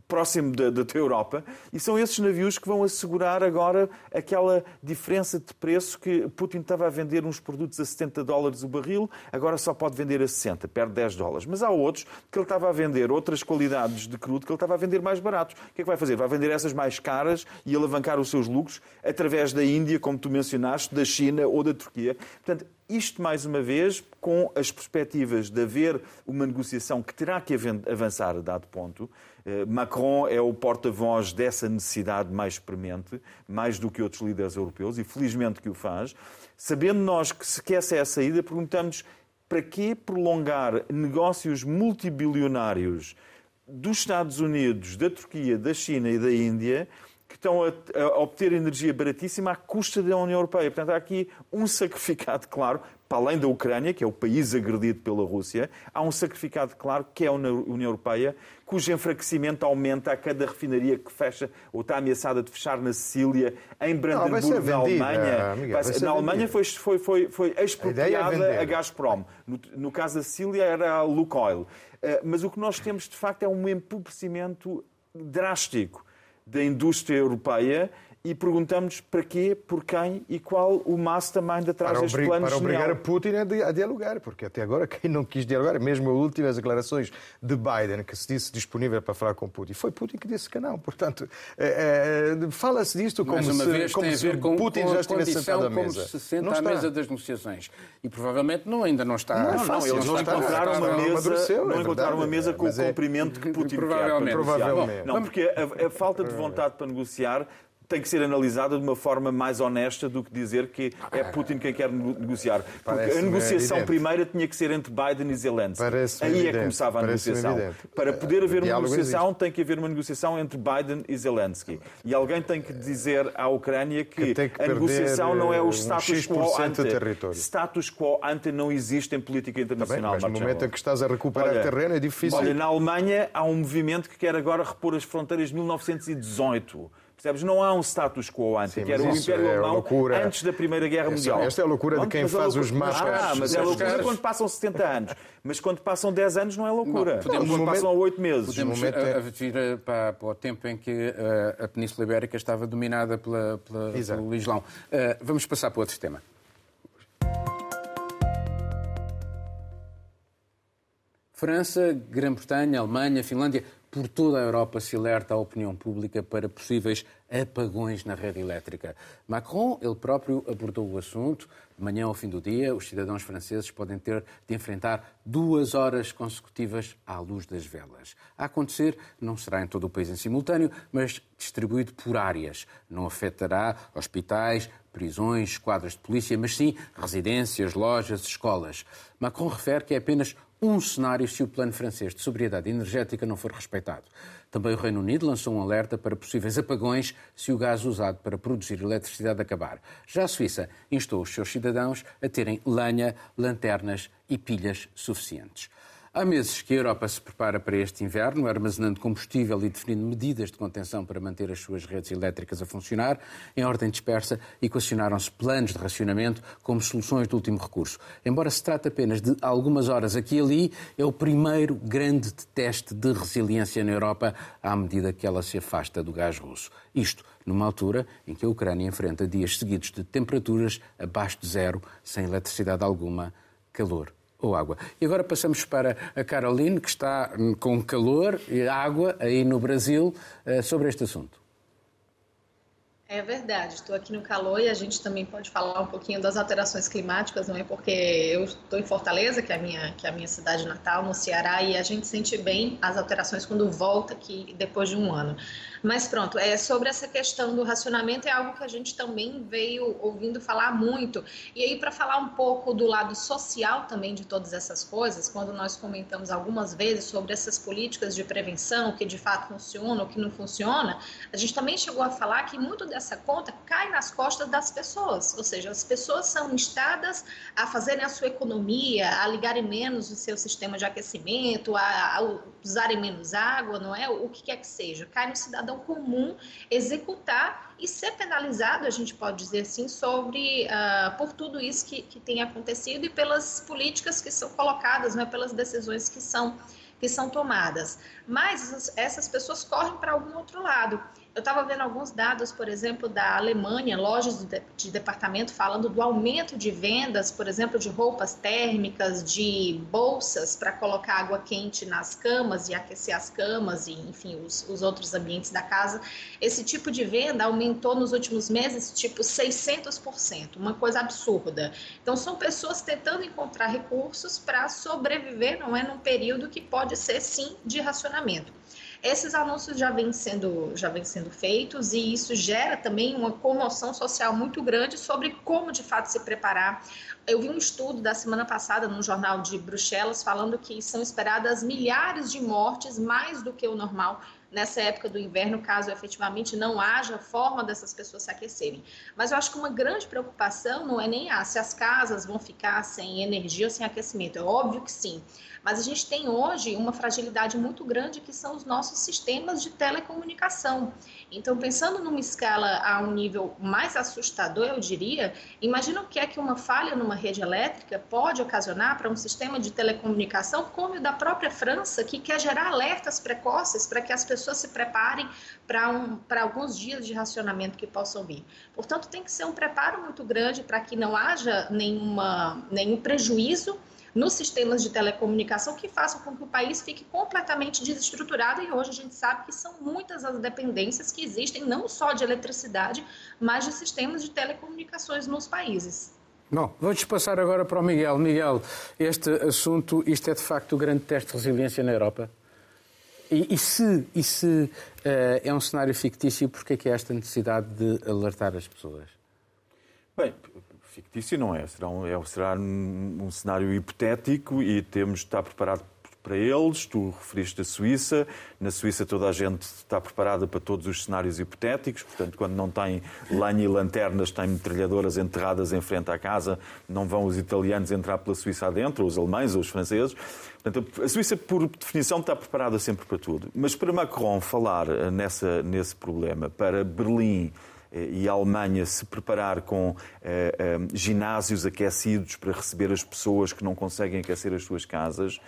próximo da, da Europa, e são esses navios que vão assegurar agora aquela diferença de preço que Putin estava a vender uns produtos a 70 dólares o barril, agora só pode vender a 60, perde 10 dólares. Mas há outros que ele estava a vender outras qualidades de crudo que ele estava a vender mais baratos. O que é que vai fazer? Vai vender essas mais caras e alavancar os seus lucros através da Índia, como tu mencionaste, da China ou da Turquia. Portanto, isto, mais uma vez, com as perspectivas de haver uma negociação que terá que avançar a dado ponto. Eh, Macron é o porta-voz dessa necessidade mais premente, mais do que outros líderes europeus, e felizmente que o faz. Sabendo nós que se quer ser a saída, perguntamos para que prolongar negócios multibilionários dos Estados Unidos, da Turquia, da China e da Índia estão a, a, obter energia baratíssima à custa da União Europeia. Portanto, há aqui um sacrificado claro, para além da Ucrânia, que é o país agredido pela Rússia, há um sacrificado claro que é a União Europeia, cujo enfraquecimento aumenta a cada refinaria que fecha ou está ameaçada de fechar na Sicília, em Brandenburgo, na Alemanha. Amiga, na Alemanha foi, foi, foi, foi é expropriada a, a Gazprom. No, no, caso da Sicília era a Lukoil. Uh, mas o que nós temos, de facto, é um empobrecimento drástico da indústria europeia e perguntamos para quê, por quem e qual o mastermind atrás para deste plano Para genial. obrigar a Putin a dialogar, porque até agora quem não quis dialogar, mesmo as últimas declarações de Biden, que se disse disponível para falar com Putin, foi Putin que disse que não. Portanto, é, é, fala-se disto como se, vez, como ver com, Putin com já estivesse sentado à como mesa. se senta não à está. mesa das negociações. E provavelmente não, ainda não está. Não, Não, não, eles não encontraram uma mesa, não é encontraram uma mesa com o é- comprimento que Putin Provavelmente. quer. Provavelmente. Não, porque a, a falta de vontade para negociar tem que ser analisada de uma forma mais honesta do que dizer que é Putin quem quer negociar. Porque a negociação evidente. primeira tinha que ser entre Biden e Zelensky. Aí é que evidente. começava a negociação. evidente. Para poder haver uma negociação, tem que haver uma negociação entre Biden e Zelensky. E alguém tem que dizer à Ucrânia que, Que que a negociação não é eh, o um status X% quo ante. território. Status quo ante não existe em política bem, internacional. mas no momento em que estás a recuperar Olha, terreno é difícil. Olha, na Alemanha há um movimento que quer agora repor as fronteiras de 1918. Percebes? Não há um status quo antes, Sim, que era o Império é Alemão loucura. antes da Primeira Guerra Mundial. esta é a loucura de quem mas é faz os mapas. Ah, mas é loucura quando passam 70 anos. Mas quando passam 10 anos não é loucura. Não, podemos- quando no passam momento- 8 meses. Podemos momento é- a- a vir a- para, para o tempo em que eh, a Península Ibérica estava dominada pela, pela, Exato. pelo Islão. Eh, vamos passar para outro tema. França, Grã-Bretanha, Alemanha, Finlândia, por toda a Europa se alerta a opinião pública para possíveis apagões na rede elétrica. Macron, ele próprio, abordou o assunto. De manhã ao fim do dia, os cidadãos franceses podem ter de enfrentar duas horas consecutivas à luz das velas. A acontecer, não será em todo o país em simultâneo, mas distribuído por áreas. Não afetará hospitais, prisões, quadras de polícia, mas sim residências, lojas, escolas. Macron refere que é apenas um cenário se o plano francês de sobriedade energética não for respeitado. Também o Reino Unido lançou um alerta para possíveis apagões se o gás usado para produzir eletricidade acabar. Já a Suíça instou os seus cidadãos a terem lenha, lanternas e pilhas suficientes. Há meses que a Europa se prepara para este inverno, armazenando combustível e definindo medidas de contenção para manter as suas redes elétricas a funcionar. Em ordem dispersa, equacionaram-se planos de racionamento como soluções de último recurso. Embora se trate apenas de algumas horas aqui e ali, é o primeiro grande teste de resiliência na Europa à medida que ela se afasta do gás russo. Isto numa altura em que a Ucrânia enfrenta dias seguidos de temperaturas abaixo de zero, sem eletricidade alguma, calor ou água. E agora passamos para a Caroline, que está com calor e água aí no Brasil, eh, sobre este assunto. É verdade, estou aqui no calor e a gente também pode falar um pouquinho das alterações climáticas, não é? Porque eu estou em Fortaleza, que é a minha, que é a minha cidade natal, no Ceará, e a gente sente bem as alterações quando volta aqui depois de um ano. Mas pronto, é sobre essa questão do racionamento é algo que a gente também veio ouvindo falar muito. E aí para falar um pouco do lado social também de todas essas coisas, quando nós comentamos algumas vezes sobre essas políticas de prevenção, que de fato funcionam, o que não funciona, a gente também chegou a falar que muito dessa conta cai nas costas das pessoas, ou seja, as pessoas são instadas a fazerem a sua economia, a ligarem menos o seu sistema de aquecimento, a usarem menos água, não é? O que quer que seja. Cai no cidadão comum executar e ser penalizado, a gente pode dizer assim, sobre uh, por tudo isso que, que tem acontecido e pelas políticas que são colocadas, não é? pelas decisões que são que são tomadas. Mas essas pessoas correm para algum outro lado. Eu estava vendo alguns dados, por exemplo, da Alemanha, lojas de, de departamento falando do aumento de vendas, por exemplo, de roupas térmicas, de bolsas para colocar água quente nas camas e aquecer as camas e, enfim, os, os outros ambientes da casa. Esse tipo de venda aumentou nos últimos meses, tipo 600%, uma coisa absurda. Então, são pessoas tentando encontrar recursos para sobreviver, não é, num período que pode ser, sim, de racionamento. Esses anúncios já vêm sendo, já vêm sendo feitos e isso gera também uma comoção social muito grande sobre como de fato se preparar. Eu vi um estudo da semana passada no jornal de Bruxelas falando que são esperadas milhares de mortes, mais do que o normal, nessa época do inverno, caso efetivamente não haja forma dessas pessoas se aquecerem. Mas eu acho que uma grande preocupação não é nem ah, se as casas vão ficar sem energia ou sem aquecimento. É óbvio que sim. Mas a gente tem hoje uma fragilidade muito grande que são os nossos sistemas de telecomunicação. Então, pensando numa escala a um nível mais assustador, eu diria, imagina o que é que uma falha numa rede elétrica pode ocasionar para um sistema de telecomunicação como o da própria França, que quer gerar alertas precoces para que as pessoas se preparem para um, alguns dias de racionamento que possam vir. Portanto, tem que ser um preparo muito grande para que não haja nenhuma, nenhum prejuízo nos sistemas de telecomunicação que façam com que o país fique completamente desestruturado e hoje a gente sabe que são muitas as dependências que existem não só de eletricidade, mas de sistemas de telecomunicações nos países. Bom, vou-te passar agora para o Miguel. Miguel, este assunto, isto é de facto o grande teste de resiliência na Europa? E, e se, e se uh, é um cenário fictício, porquê é que há esta necessidade de alertar as pessoas? Bem, fictício não é. Será, um, é, será um, um, cenário hipotético e temos de estar preparado para eles. Tu referiste a Suíça. Na Suíça toda a gente está preparada para todos os cenários hipotéticos. Portanto, quando não tem lenha e lanternas, tem metralhadoras enterradas em frente à casa, não vão os italianos entrar pela Suíça adentro, ou os alemães, ou os franceses. Portanto, a Suíça, por definição, está preparada sempre para tudo. Mas para Macron falar nessa, nesse problema, para Berlim eh, e a Alemanha se preparar com eh, eh, ginásios aquecidos para receber as pessoas que não conseguem aquecer as suas casas.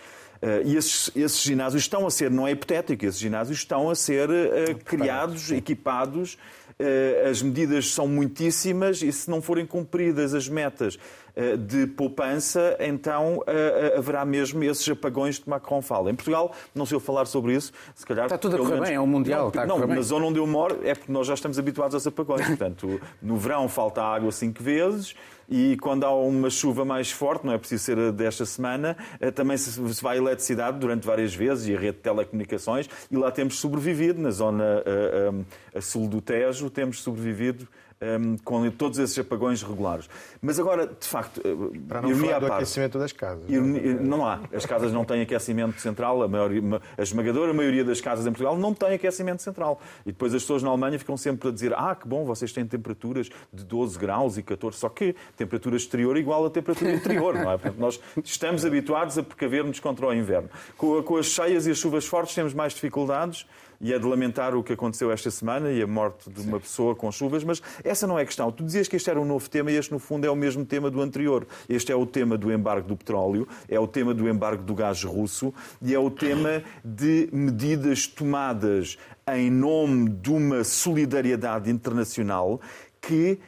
Uh, e esses, esses, ginásios estão a ser, não é hipotético, esses ginásios estão a ser uh, criados, equipados. Uh, as medidas são muitíssimas e se não forem cumpridas as metas eh, de poupança, então eh, eh, haverá mesmo esses apagões que Macron fala. Em Portugal, não sei eu falar sobre isso, se calhar... Está tudo a correr menos... bem, é o Mundial, não, está Não, na zona onde eu moro é porque nós já estamos habituados aos apagões. Portanto, no verão falta água cinco vezes, e quando há uma chuva mais forte, não é preciso ser desta semana, também se vai a eletricidade durante várias vezes e a rede de telecomunicações, e lá temos sobrevivido, na zona a, a, a sul do Tejo, temos sobrevivido um, ehm, com todos esses apagões regulares. Mas agora, de facto, eh, para não falar do parte, aquecimento das casas. Não, não há. As casas não têm aquecimento central. A, maior, a esmagadora maioria das casas em Portugal não tem aquecimento central. E depois as pessoas na Alemanha ficam sempre a dizer ah, que bom, vocês têm temperaturas de 12 graus e 14. Só que temperatura exterior é igual a temperatura interior, não é? Portanto, nós estamos habituados a precaver-nos contra o inverno. Com, com as cheias e as chuvas fortes temos mais dificuldades e é de lamentar o que aconteceu esta semana e a morte de uma pessoa com chuvas, mas essa não é a questão. Tu dizias que este era um novo tema e este, no fundo, é o mesmo tema do anterior. Este é o tema do embargo do petróleo, é o tema do embargo do gás russo e é o tema de medidas tomadas em nome de uma solidariedade internacional que,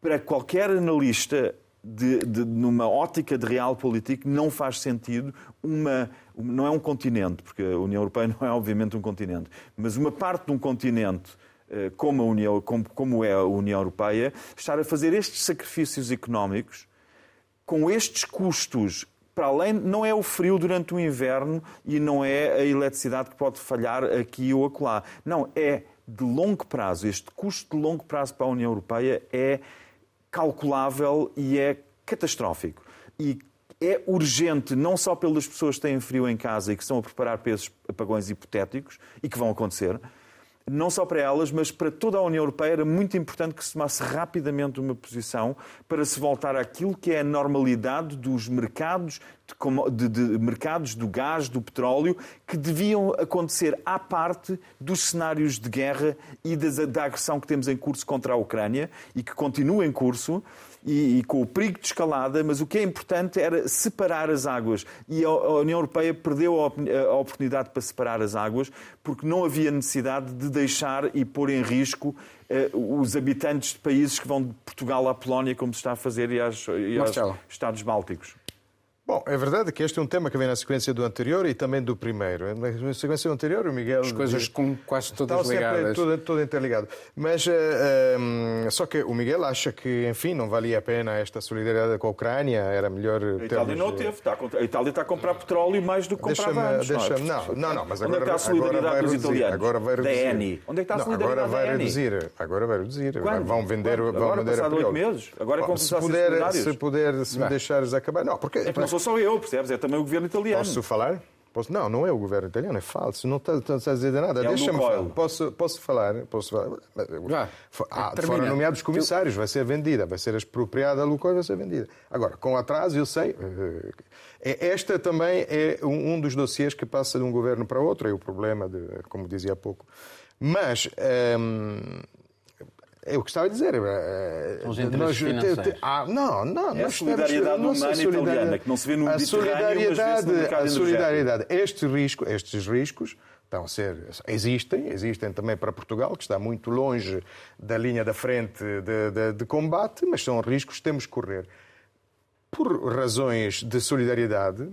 para qualquer analista de, de, numa ótica de real político, não faz sentido uma. Não é um continente, porque a União Europeia não é obviamente um continente, mas uma parte de um continente eh, como, a União, como, é a União Europeia, estar a fazer estes sacrifícios económicos com estes custos para além, não é o frio durante o inverno e não é a eletricidade que pode falhar aqui ou acolá. Não, é de longo prazo, este custo de longo prazo para a União Europeia é calculável e é catastrófico. E é urgente, não só pelas pessoas que têm frio em casa e que estão a preparar para esses apagões hipotéticos e que vão acontecer, não só para elas, mas para toda a União Europeia, era muito importante que se tomasse rapidamente uma posição para se voltar àquilo que é a normalidade dos mercados, de, de, de, mercados do gás, do petróleo, que deviam acontecer à parte dos cenários de guerra e da, da agressão que temos em curso contra a Ucrânia e que continua em curso e, e, com o perigo de escalada, mas o que é importante era separar as águas. E a, a União Europeia perdeu a, a, oportunidade para separar as águas porque não havia necessidade de deixar e pôr em risco uh, os habitantes de países que vão de Portugal à Polónia, como se está a fazer, e, às, e aos Estados Bálticos. Bom, é verdade que este é um tema que vem na sequência do anterior e também do primeiro. Na sequência do anterior, o Miguel. As coisas estão quase todas ligadas. Tudo, tudo interligado. Mas uh, eh, um, eh, só que o Miguel acha que, enfim, não valia a pena esta solidariedade com a Ucrânia, era melhor. A Itália não teve. Está a, a Itália está a comprar petróleo mais do que comprava antes. Deixa não, não, não, mas agora, Onde é que está a solidariedade dos italianos? Agora vai reduzir. Da ENI. Onde é que está a solidariedade Agora vai reduzir. Agora vai reduzir. Quando? Vão vender, Quando? vão agora, vender a oito meses. Agora é como se puder, se puder, se me deixares acabar. Não, porque. É que não sou só eu, percebes? É também o governo italiano. Posso falar? Posso? Não, não é o governo italiano, é falso. Não está, está a dizer nada. É Deixa-me falar. Posso, posso falar? Posso falar? Já. Ah, foram nomeados comissários, vai ser vendida, vai ser expropriada a Lukoil, vai ser vendida. Agora, com atraso, eu sei. Eh, esta também é um dos dossiês que passa de um governo para outro, é o problema, de, como dizia há pouco. Mas. Hum, é o que estava a dizer. É, Os nós, te, te, ah, não, não. É a solidariedade humana italiana, que não se vê no a solidariedade, a solidariedade. Este risco, estes riscos estão a ser, existem, existem também para Portugal, que está muito longe da linha da frente de, de, de combate, mas são riscos que temos que correr. Por razões de solidariedade,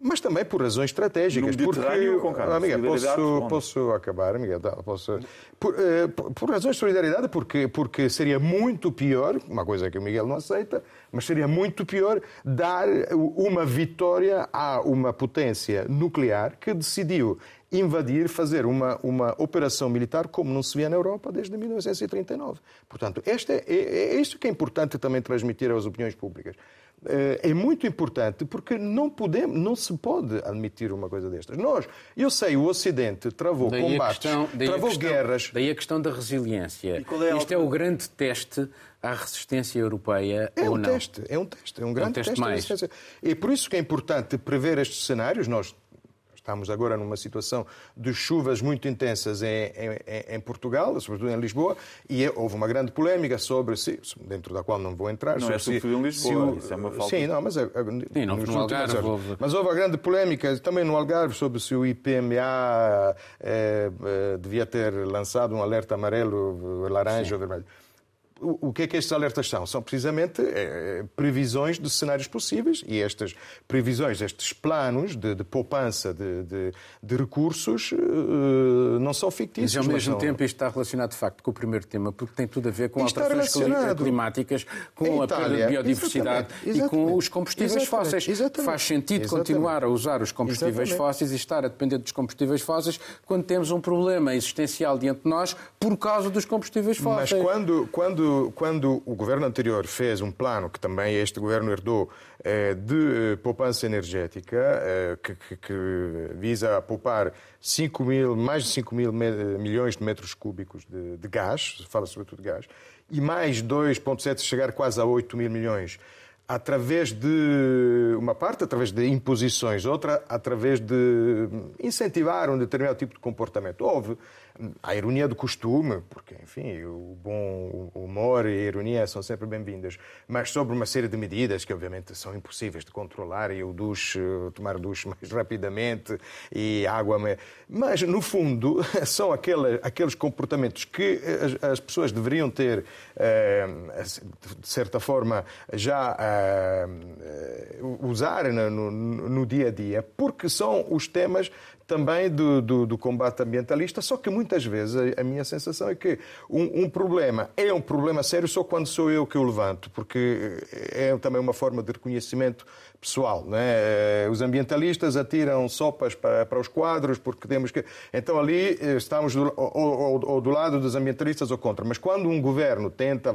mas também por razões estratégicas. No porque, com amiga, posso, posso acabar, amiga, posso, por, uh, por, razões de solidariedade, porque, porque seria muito pior, uma coisa que o Miguel não aceita, mas seria muito pior dar uma vitória a uma potência nuclear que decidiu invadir, fazer uma, uma operação militar como não se via na Europa desde 1939. Portanto, este é, é, é isto que é importante também transmitir às opiniões públicas. Eh, é muito importante porque não podemos, não se pode admitir uma coisa destas. Nós, eu sei, o Ocidente travou daí combates, questão, travou questão, guerras. Daí a questão da resiliência. É Isto é o grande teste à resistência europeia é ou um não? Teste, é um teste, é um grande é um teste. teste mais. E por isso que é importante prever estes cenários. Nós Estamos agora numa situação de chuvas muito intensas em, em, em Portugal, sobretudo em Lisboa, e é, houve uma grande polémica sobre se, dentro da qual não vou entrar. Não é sobre é sobretudo se, em Lisboa, o, isso é uma falta. Sim, não, mas é, sim, não, no Algarve, houve... Mas houve uma grande polémica também no Algarve sobre se o IPMA é, é, devia ter lançado um alerta amarelo, laranja sim. ou vermelho o que é que estes alertas são? São precisamente é, previsões de cenários possíveis e estas previsões, estes planos de, de poupança de, de, de recursos uh, não são fictícios. Mas ao mesmo tempo isto está relacionado de facto com o primeiro tema, porque tem tudo a ver com alterações climáticas, com a perda de biodiversidade exatamente, exatamente, e com os combustíveis exatamente, fósseis. Exatamente, Faz sentido continuar a usar os combustíveis fósseis e estar a depender dos combustíveis fósseis quando temos um problema existencial diante de nós por causa dos combustíveis fósseis. Mas quando, quando quando, o governo anterior fez um plano, que também este governo herdou, eh, de poupança energética, eh, que, que, que visa poupar 5 mil, mais de 5 mil milhões de metros cúbicos de, de gás, fala sobretudo de gás, e mais 2,7, chegar quase a 8 mil milhões através de uma parte através de imposições, outra através de incentivar um determinado tipo de comportamento. Houve a ironia do costume, porque, enfim, o bom humor e a ironia são sempre bem-vindas, mas sobre uma série de medidas que, obviamente, são impossíveis de controlar, e o duche, tomar duche mais rapidamente, e água... Mas, no fundo, são aquele, aqueles comportamentos que as, as pessoas deveriam ter, eh, de certa forma, já eh, usar no, no, no dia a dia, porque são os temas também do, do, do, combate ambientalista, só que muitas vezes a, minha sensação é que um, um, problema é um problema sério só quando sou eu que o levanto, porque é também uma forma de reconhecimento pessoal. Não é? Os ambientalistas atiram sopas para, para os quadros porque temos que. Então ali eh, estamos do, ou, ou, ou do lado dos ambientalistas ou contra. Mas quando um governo tenta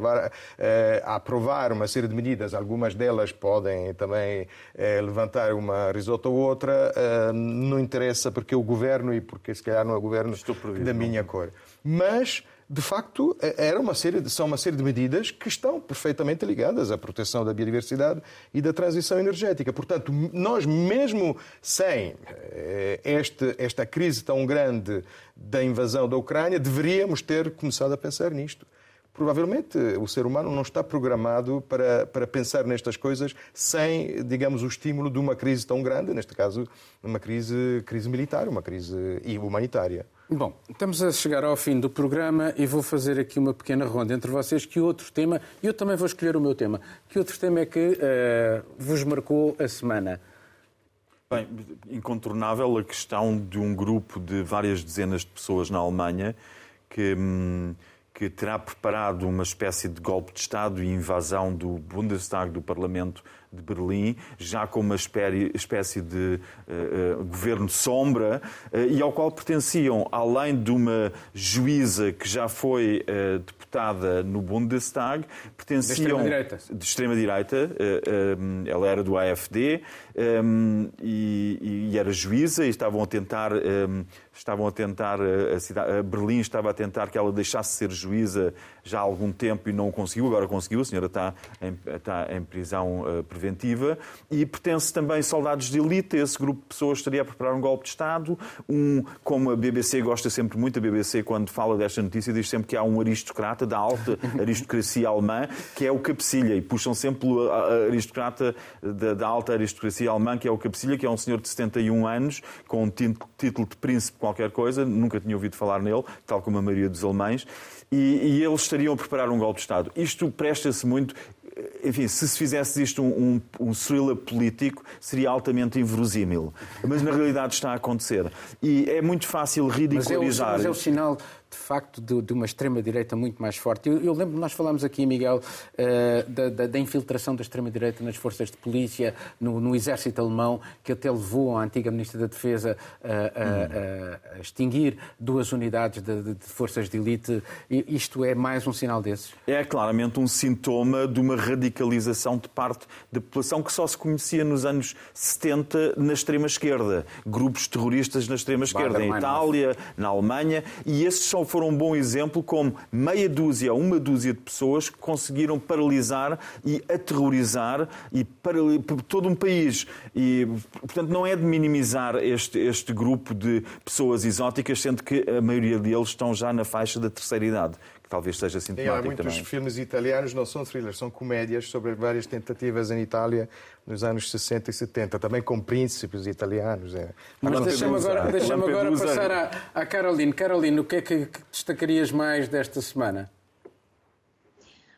eh, aprovar uma série de medidas, algumas delas podem também eh, levantar uma risota ou outra, eh, não interessa porque o governo e porque se calhar não é o governo da minha cor. Mas de facto, é, era uma série são uma série de medidas que estão perfeitamente ligadas à proteção da biodiversidade e da transição energética. Portanto, nós, mesmo sem eh, este, esta crise tão grande da invasão da Ucrânia, deveríamos ter começado a pensar nisto. Provavelmente o ser humano não está programado para, para pensar nestas coisas sem, digamos, o estímulo de uma crise tão grande, neste caso, uma crise, crise militar, uma crise humanitária. Bom, estamos a chegar ao fim do programa e vou fazer aqui uma pequena ronda entre vocês. Que outro tema, e eu também vou escolher o meu tema, que outro tema é que uh, vos marcou a semana? Bem, incontornável a questão de um grupo de várias dezenas de pessoas na Alemanha que. Hum, que terá preparado uma espécie de golpe de Estado e invasão do Bundestag, do Parlamento de Berlim, já com uma espécie de uh, uh, governo sombra, uh, e ao qual pertenciam, além de uma juíza que já foi deputada no Bundestag, pertenciam. De extrema-direita. ela era do AFD um, e, e, era juíza e estavam a tentar. Um, estavam a tentar, a, cidade, a Berlim estava a tentar que ela deixasse de ser juíza já há algum tempo e não conseguiu, agora conseguiu, a senhora está em, está em prisão uh, preventiva. E pertence também soldados de elite, esse grupo de pessoas estaria a preparar um golpe de Estado. Um, como a BBC gosta sempre muito, a BBC, quando fala desta notícia, diz sempre que há um aristocrata da alta aristocracia alemã, que é o Capecilha, e puxam sempre o aristocrata da, da alta aristocracia alemã, que é o Capecilha, que é um senhor de 71 anos, com um título de príncipe qualquer coisa, nunca tinha ouvido falar nele, tal como a maioria dos alemães, e, e eles estariam a preparar um golpe de Estado. Isto presta-se muito enfim, se se fizesse isto um, um, um thriller político, seria altamente inverosímil. Mas na realidade está a acontecer. E é muito fácil ridicularizar. Mas é o, mas é o sinal de facto, de, de uma extrema-direita muito mais forte. Eu, eu lembro, nós falámos aqui, Miguel, uh, da, da, da, infiltração da extrema-direita nas forças de polícia, no, no, exército alemão, que até levou a antiga Ministra da Defesa a, a, a extinguir duas unidades de, de, de, forças de elite. E isto é mais um sinal desses? É claramente um sintoma de uma radicalização de parte da população que só se conhecia nos anos 70 na extrema-esquerda. Grupos terroristas na extrema-esquerda, em Itália, na Alemanha, e esses são foram um bom exemplo como meia dúzia, uma dúzia de pessoas que conseguiram paralisar e aterrorizar e todo um país. E, portanto, não é de minimizar este, este grupo de pessoas exóticas, sendo que a maioria deles estão já na faixa da terceira idade que talvez seja sintomático Sim, há muitos também. filmes italianos, não são thrillers, são comédias sobre várias tentativas em Itália nos anos 60 e 70, também com príncipes italianos. É. Mas deixa-me agora, deixa agora passar à, à Caroline. Caroline, o que é que destacarias mais desta semana?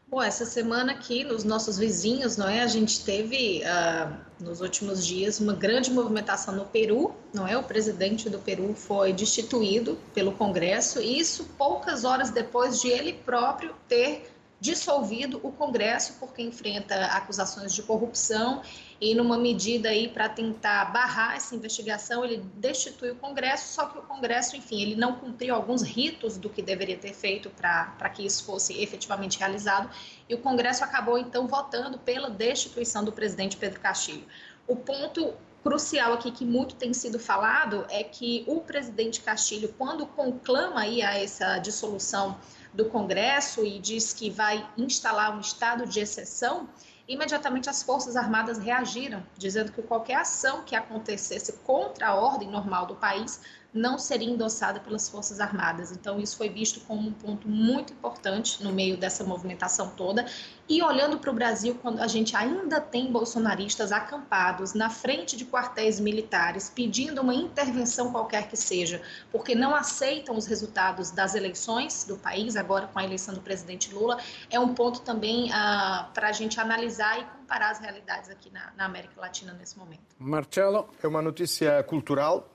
Bom, essa semana aqui, nos nossos vizinhos, não é? A gente teve, uh, nos últimos dias, uma grande movimentação no Peru, não é? O presidente do Peru foi destituído pelo Congresso, e isso poucas horas depois de ele próprio ter dissolvido o Congresso, porque enfrenta acusações de corrupção e numa medida aí para tentar barrar essa investigação, ele destitui o Congresso, só que o Congresso, enfim, ele não cumpriu alguns ritos do que deveria ter feito para que isso fosse efetivamente realizado, e o Congresso acabou então votando pela destituição do presidente Pedro Castilho. O ponto crucial aqui que muito tem sido falado é que o presidente Castilho, quando conclama aí a essa dissolução do Congresso e diz que vai instalar um estado de exceção, imediatamente as Forças Armadas reagiram, dizendo que qualquer ação que acontecesse contra a ordem normal do país não seria endossada pelas Forças Armadas. Então, isso foi visto como um ponto muito importante no meio dessa movimentação toda. E olhando para o Brasil, quando a gente ainda tem bolsonaristas acampados na frente de quartéis militares, pedindo uma intervenção qualquer que seja, porque não aceitam os resultados das eleições do país, agora com a eleição do presidente Lula, é um ponto também ah, para a gente analisar e comparar as realidades aqui na, na, América Latina nesse momento. Marcelo? É uma notícia cultural,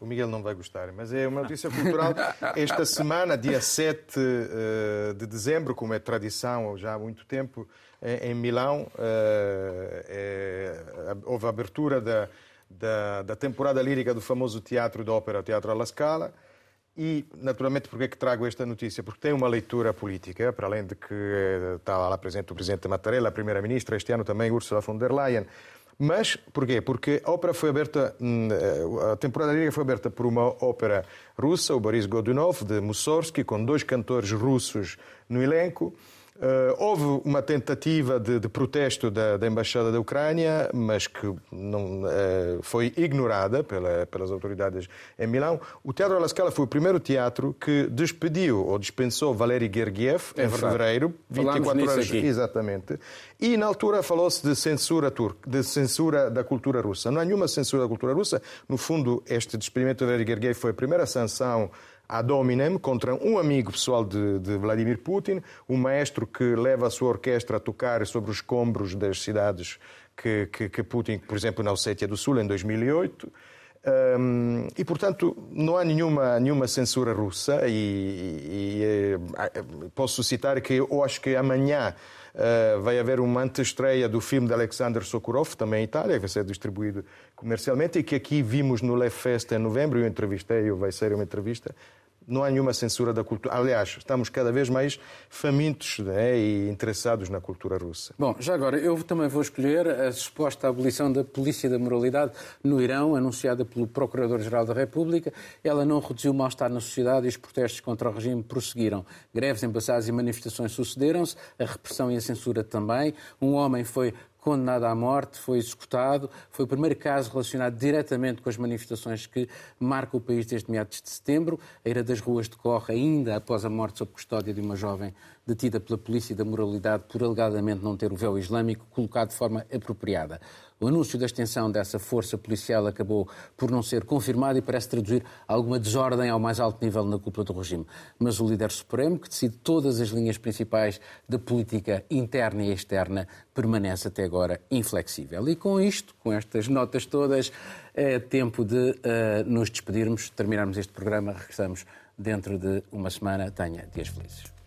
o Miguel não vai gostar, mas é uma notícia cultural. Esta semana, dia 7 eh, de dezembro, como é tradição já há muito tempo, em Milão, eh, é, houve a abertura da, da, da temporada lírica do famoso teatro de ópera, Teatro alla Scala. E, naturalmente, por que é que trago esta notícia? Porque tem uma leitura política, para além de que eh, está lá presente o Presidente Mattarella, a Primeira-Ministra, este ano também Ursula von der Leyen. Mas, porquê? Porque a ópera foi aberta, hum, eh, a temporada lírica foi aberta por uma ópera russa, o Boris Godunov, de Mussorgsky, com dois cantores russos no elenco. Uh, houve uma tentativa de, de protesto da, da, Embaixada da Ucrânia, mas que não, uh, foi ignorada pela, pelas autoridades em Milão. O Teatro La Scala foi o primeiro teatro que despediu ou dispensou Valery Gergiev é em verdade. fevereiro, 24 horas. Aqui. Exatamente. E na altura falou-se de censura turca, de censura da cultura russa. Não há nenhuma censura da cultura russa. No fundo, este despedimento de Valery Gergiev foi a primeira sanção ad hominem contra um amigo pessoal de, de, Vladimir Putin, um maestro que leva a sua orquestra a tocar sobre os escombros das cidades que, que, que Putin, por exemplo, na Ossétia do Sul, em 2008. Um, e, portanto, não há nenhuma, nenhuma censura russa e, e, e, eh, posso citar que eu acho que amanhã uh, vai haver uma antestreia do filme de Alexander Sokurov, também em Itália, que vai ser distribuído comercialmente e que aqui vimos no Left Fest em novembro, eu entrevistei, vai ser uma entrevista, não há nenhuma censura da cultura. Aliás, estamos cada vez mais famintos né, e interessados na cultura russa. Bom, já agora, eu também vou escolher a suposta abolição da Polícia da Moralidade no Irão, anunciada pelo Procurador-Geral da República. Ela não reduziu o mal-estar na sociedade e os protestos contra o regime prosseguiram. Greves, embassadas e manifestações sucederam-se, a repressão e a censura também. Um homem foi condenado à morte, foi executado. Foi o primeiro caso relacionado diretamente com as manifestações que marcam o país desde meados de setembro. A Ira das Ruas decorre ainda após a morte sob custódia de uma jovem detida pela Polícia da Moralidade por alegadamente não ter o véu islâmico colocado de forma apropriada. O anúncio da extensão dessa força policial acabou por não ser confirmado e parece traduzir alguma desordem ao mais alto nível na cúpula do regime. Mas o líder supremo, que decide todas as linhas principais da política interna e externa, permanece até agora inflexível. E com isto, com estas notas todas, é tempo de uh, nos despedirmos, terminarmos este programa. Regressamos dentro de uma semana. Tenha dias felizes.